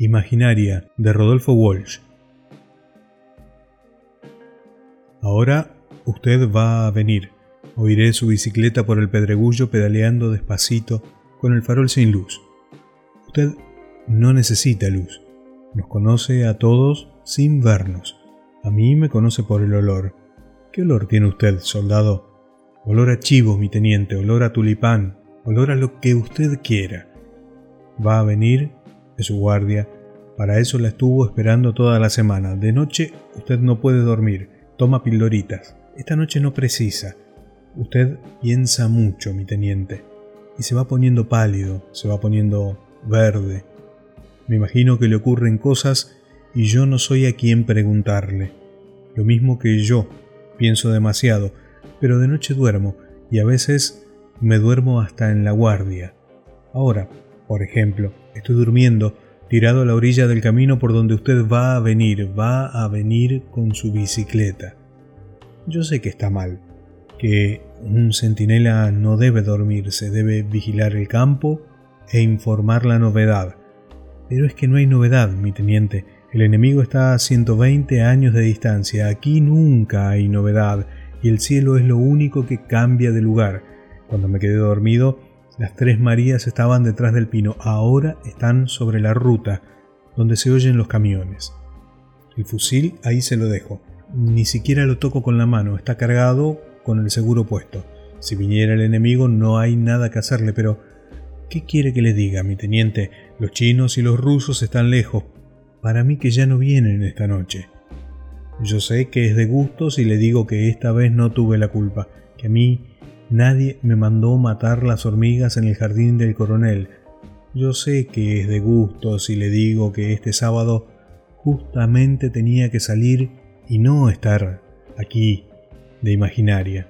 Imaginaria de Rodolfo Walsh. Ahora usted va a venir. Oiré su bicicleta por el pedregullo pedaleando despacito con el farol sin luz. Usted no necesita luz. Nos conoce a todos sin vernos. A mí me conoce por el olor. ¿Qué olor tiene usted, soldado? Olor a chivo, mi teniente, olor a tulipán, olor a lo que usted quiera. Va a venir de su guardia. Para eso la estuvo esperando toda la semana. De noche usted no puede dormir. Toma pildoritas. Esta noche no precisa. Usted piensa mucho, mi teniente. Y se va poniendo pálido, se va poniendo verde. Me imagino que le ocurren cosas y yo no soy a quien preguntarle. Lo mismo que yo. Pienso demasiado, pero de noche duermo y a veces me duermo hasta en la guardia. Ahora, por ejemplo, estoy durmiendo tirado a la orilla del camino por donde usted va a venir, va a venir con su bicicleta. Yo sé que está mal, que un centinela no debe dormirse, debe vigilar el campo e informar la novedad. Pero es que no hay novedad, mi teniente. El enemigo está a 120 años de distancia. Aquí nunca hay novedad y el cielo es lo único que cambia de lugar. Cuando me quedé dormido, las tres Marías estaban detrás del pino, ahora están sobre la ruta, donde se oyen los camiones. El fusil ahí se lo dejo. Ni siquiera lo toco con la mano, está cargado con el seguro puesto. Si viniera el enemigo no hay nada que hacerle, pero ¿qué quiere que le diga, mi teniente? Los chinos y los rusos están lejos. Para mí que ya no vienen esta noche. Yo sé que es de gusto si le digo que esta vez no tuve la culpa, que a mí Nadie me mandó matar las hormigas en el jardín del coronel. Yo sé que es de gusto si le digo que este sábado justamente tenía que salir y no estar aquí de imaginaria.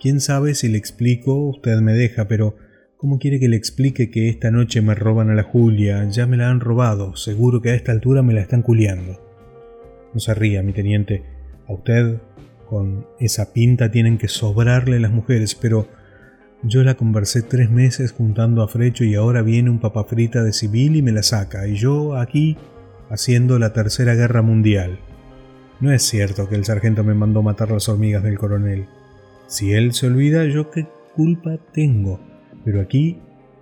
Quién sabe si le explico, usted me deja, pero ¿cómo quiere que le explique que esta noche me roban a la Julia? Ya me la han robado, seguro que a esta altura me la están culiando. No se ría, mi teniente. A usted con esa pinta tienen que sobrarle las mujeres, pero yo la conversé tres meses juntando a Frecho y ahora viene un papafrita de civil y me la saca, y yo aquí haciendo la tercera guerra mundial. No es cierto que el sargento me mandó matar las hormigas del coronel. Si él se olvida, yo qué culpa tengo. Pero aquí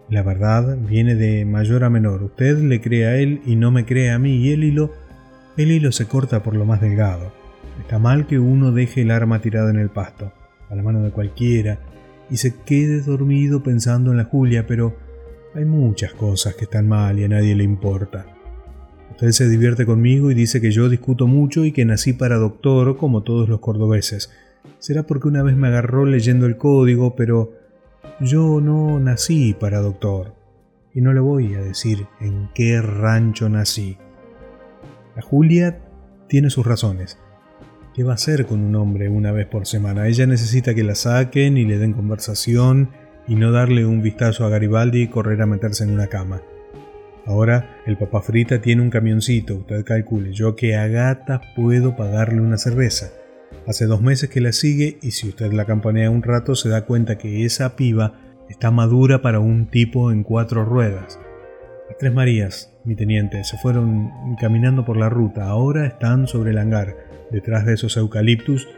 la verdad viene de mayor a menor. Usted le cree a él y no me cree a mí, y el hilo, el hilo se corta por lo más delgado. Está mal que uno deje el arma tirada en el pasto, a la mano de cualquiera, y se quede dormido pensando en la Julia, pero hay muchas cosas que están mal y a nadie le importa. Usted se divierte conmigo y dice que yo discuto mucho y que nací para doctor como todos los cordobeses. Será porque una vez me agarró leyendo el código, pero yo no nací para doctor. Y no le voy a decir en qué rancho nací. La Julia tiene sus razones. ¿Qué va a hacer con un hombre una vez por semana? Ella necesita que la saquen y le den conversación y no darle un vistazo a Garibaldi y correr a meterse en una cama. Ahora el papá frita tiene un camioncito, usted calcule, yo que a gata puedo pagarle una cerveza. Hace dos meses que la sigue y si usted la campanea un rato se da cuenta que esa piba está madura para un tipo en cuatro ruedas. Las tres Marías, mi teniente, se fueron caminando por la ruta, ahora están sobre el hangar detrás de esos eucaliptus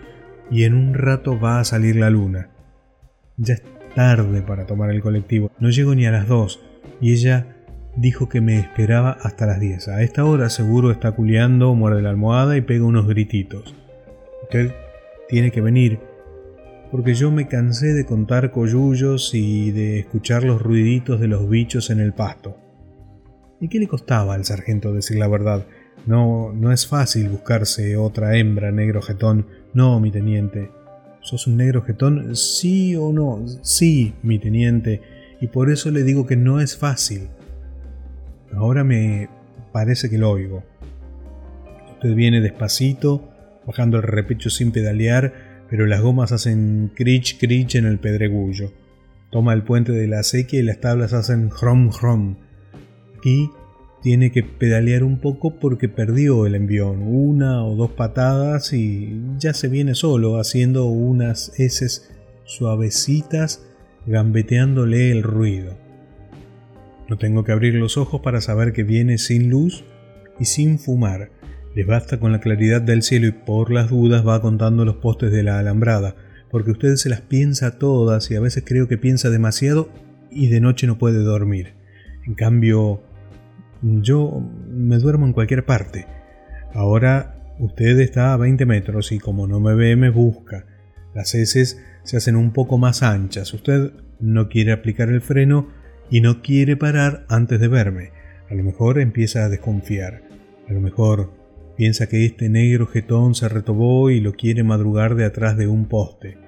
y en un rato va a salir la luna. Ya es tarde para tomar el colectivo, no llego ni a las dos y ella dijo que me esperaba hasta las 10. A esta hora seguro está culeando, muerde la almohada y pega unos grititos. Usted tiene que venir porque yo me cansé de contar coyullos y de escuchar los ruiditos de los bichos en el pasto. ¿Y qué le costaba al sargento decir la verdad? No, no es fácil buscarse otra hembra, negro jetón. No, mi teniente. ¿Sos un negro jetón? Sí o no. Sí, mi teniente. Y por eso le digo que no es fácil. Ahora me parece que lo oigo. Usted viene despacito, bajando el repecho sin pedalear, pero las gomas hacen crich crich en el pedregullo. Toma el puente de la acequia y las tablas hacen hrom hrom. Aquí tiene que pedalear un poco porque perdió el envión, una o dos patadas y ya se viene solo haciendo unas heces suavecitas gambeteándole el ruido. No tengo que abrir los ojos para saber que viene sin luz y sin fumar. Les basta con la claridad del cielo y por las dudas va contando los postes de la alambrada, porque usted se las piensa todas y a veces creo que piensa demasiado y de noche no puede dormir. En cambio, yo me duermo en cualquier parte. Ahora usted está a 20 metros y como no me ve me busca. Las heces se hacen un poco más anchas. Usted no quiere aplicar el freno y no quiere parar antes de verme. A lo mejor empieza a desconfiar. A lo mejor piensa que este negro jetón se retobó y lo quiere madrugar de atrás de un poste.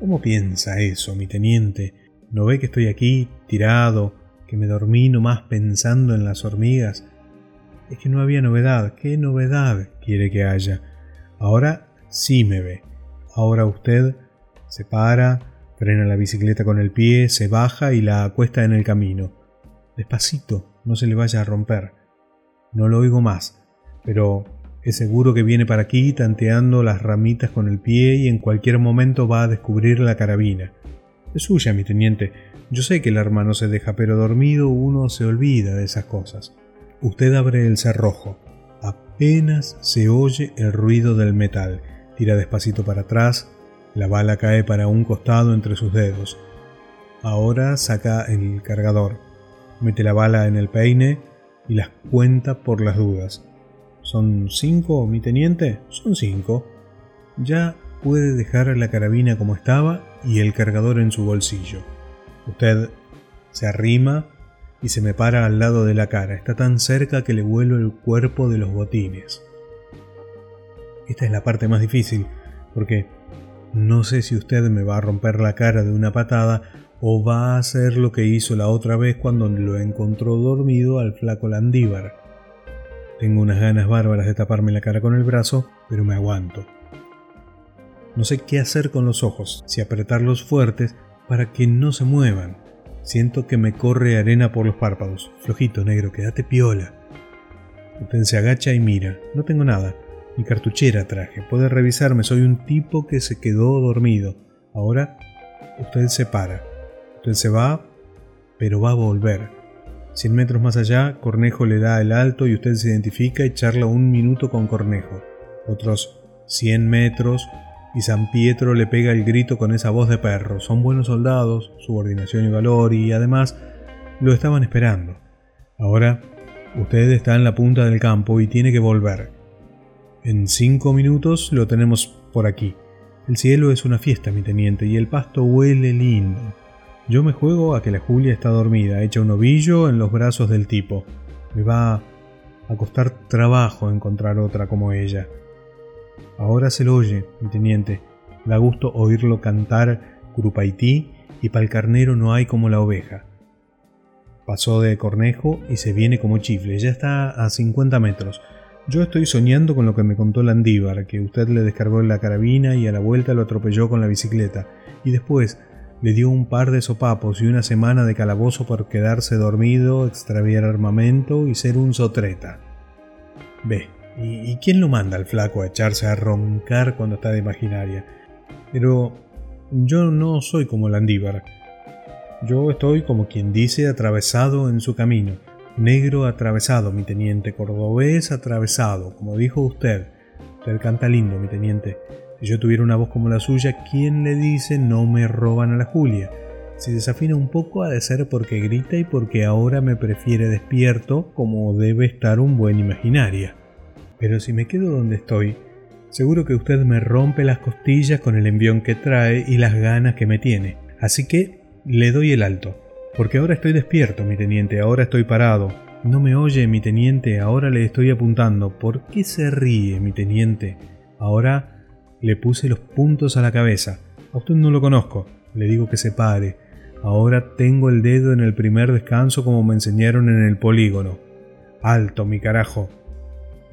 ¿Cómo piensa eso, mi teniente? ¿No ve que estoy aquí, tirado, que me dormí nomás pensando en las hormigas? Es que no había novedad. ¿Qué novedad quiere que haya? Ahora sí me ve. Ahora usted se para, frena la bicicleta con el pie, se baja y la acuesta en el camino. Despacito, no se le vaya a romper. No lo oigo más, pero es seguro que viene para aquí tanteando las ramitas con el pie y en cualquier momento va a descubrir la carabina. Es suya, mi teniente. Yo sé que el hermano se deja, pero dormido uno se olvida de esas cosas. Usted abre el cerrojo. Apenas se oye el ruido del metal. Tira despacito para atrás. La bala cae para un costado entre sus dedos. Ahora saca el cargador. Mete la bala en el peine y las cuenta por las dudas. ¿Son cinco, mi teniente? Son cinco. Ya puede dejar la carabina como estaba y el cargador en su bolsillo. Usted se arrima y se me para al lado de la cara. Está tan cerca que le vuelo el cuerpo de los botines. Esta es la parte más difícil, porque no sé si usted me va a romper la cara de una patada o va a hacer lo que hizo la otra vez cuando lo encontró dormido al flaco Landívar. Tengo unas ganas bárbaras de taparme la cara con el brazo, pero me aguanto. No sé qué hacer con los ojos, si apretarlos fuertes para que no se muevan. Siento que me corre arena por los párpados. Flojito, negro, quédate piola. Usted se agacha y mira. No tengo nada. Mi cartuchera traje. Puede revisarme. Soy un tipo que se quedó dormido. Ahora usted se para. Usted se va, pero va a volver. Cien metros más allá, Cornejo le da el alto y usted se identifica y charla un minuto con Cornejo. Otros cien metros, y San Pietro le pega el grito con esa voz de perro. Son buenos soldados, subordinación y valor, y además lo estaban esperando. Ahora usted está en la punta del campo y tiene que volver. En cinco minutos lo tenemos por aquí. El cielo es una fiesta, mi teniente, y el pasto huele lindo. Yo me juego a que la Julia está dormida, hecha un ovillo en los brazos del tipo. Me va a costar trabajo encontrar otra como ella. Ahora se lo oye, teniente. Da gusto oírlo cantar Curupaití y pa'l carnero no hay como la oveja. Pasó de cornejo y se viene como chifle. Ya está a 50 metros. Yo estoy soñando con lo que me contó Landívar, que usted le descargó la carabina y a la vuelta lo atropelló con la bicicleta. Y después le dio un par de sopapos y una semana de calabozo por quedarse dormido, extraviar armamento y ser un sotreta. Ve, ¿Y, quién lo manda al flaco a echarse a roncar cuando está de imaginaria? Pero yo no soy como Landívar. Yo estoy como quien dice atravesado en su camino. Negro atravesado, mi teniente. Cordobés atravesado, como dijo usted. Usted canta lindo, mi teniente. Si yo tuviera una voz como la suya, ¿quién le dice no me roban a la Julia? Si desafina un poco ha de ser porque grita y porque ahora me prefiere despierto como debe estar un buen imaginaria. Pero si me quedo donde estoy, seguro que usted me rompe las costillas con el envión que trae y las ganas que me tiene. Así que le doy el alto. Porque ahora estoy despierto, mi teniente, ahora estoy parado. No me oye, mi teniente, ahora le estoy apuntando. ¿Por qué se ríe, mi teniente? Ahora le puse los puntos a la cabeza. A usted no lo conozco. Le digo que se pare. Ahora tengo el dedo en el primer descanso como me enseñaron en el polígono. Alto, mi carajo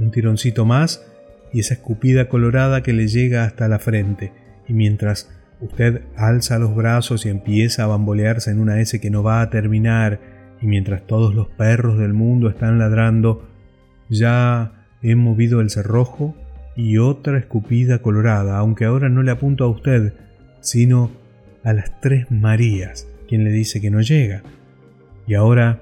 un tironcito más y esa escupida colorada que le llega hasta la frente, y mientras usted alza los brazos y empieza a bambolearse en una S que no va a terminar, y mientras todos los perros del mundo están ladrando, ya he movido el cerrojo y otra escupida colorada, aunque ahora no le apunto a usted, sino a las tres Marías, quien le dice que no llega. Y ahora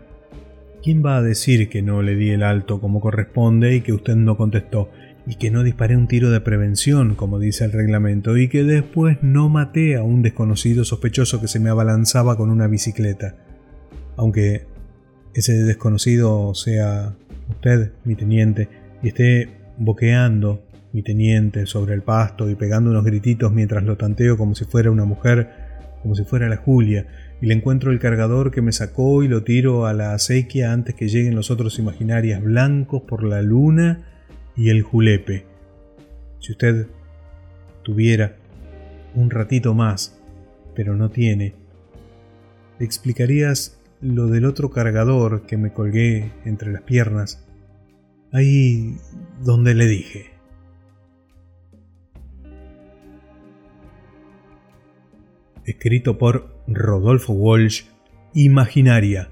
¿Quién va a decir que no le di el alto como corresponde y que usted no contestó? Y que no disparé un tiro de prevención, como dice el reglamento, y que después no maté a un desconocido sospechoso que se me abalanzaba con una bicicleta. Aunque ese desconocido sea usted, mi teniente, y esté boqueando, mi teniente, sobre el pasto y pegando unos grititos mientras lo tanteo como si fuera una mujer, como si fuera la Julia, y le encuentro el cargador que me sacó y lo tiro a la acequia antes que lleguen los otros imaginarias blancos por la luna y el julepe. Si usted tuviera un ratito más, pero no tiene, ¿le explicarías lo del otro cargador que me colgué entre las piernas? Ahí donde le dije. Escrito por Rodolfo Walsh, Imaginaria,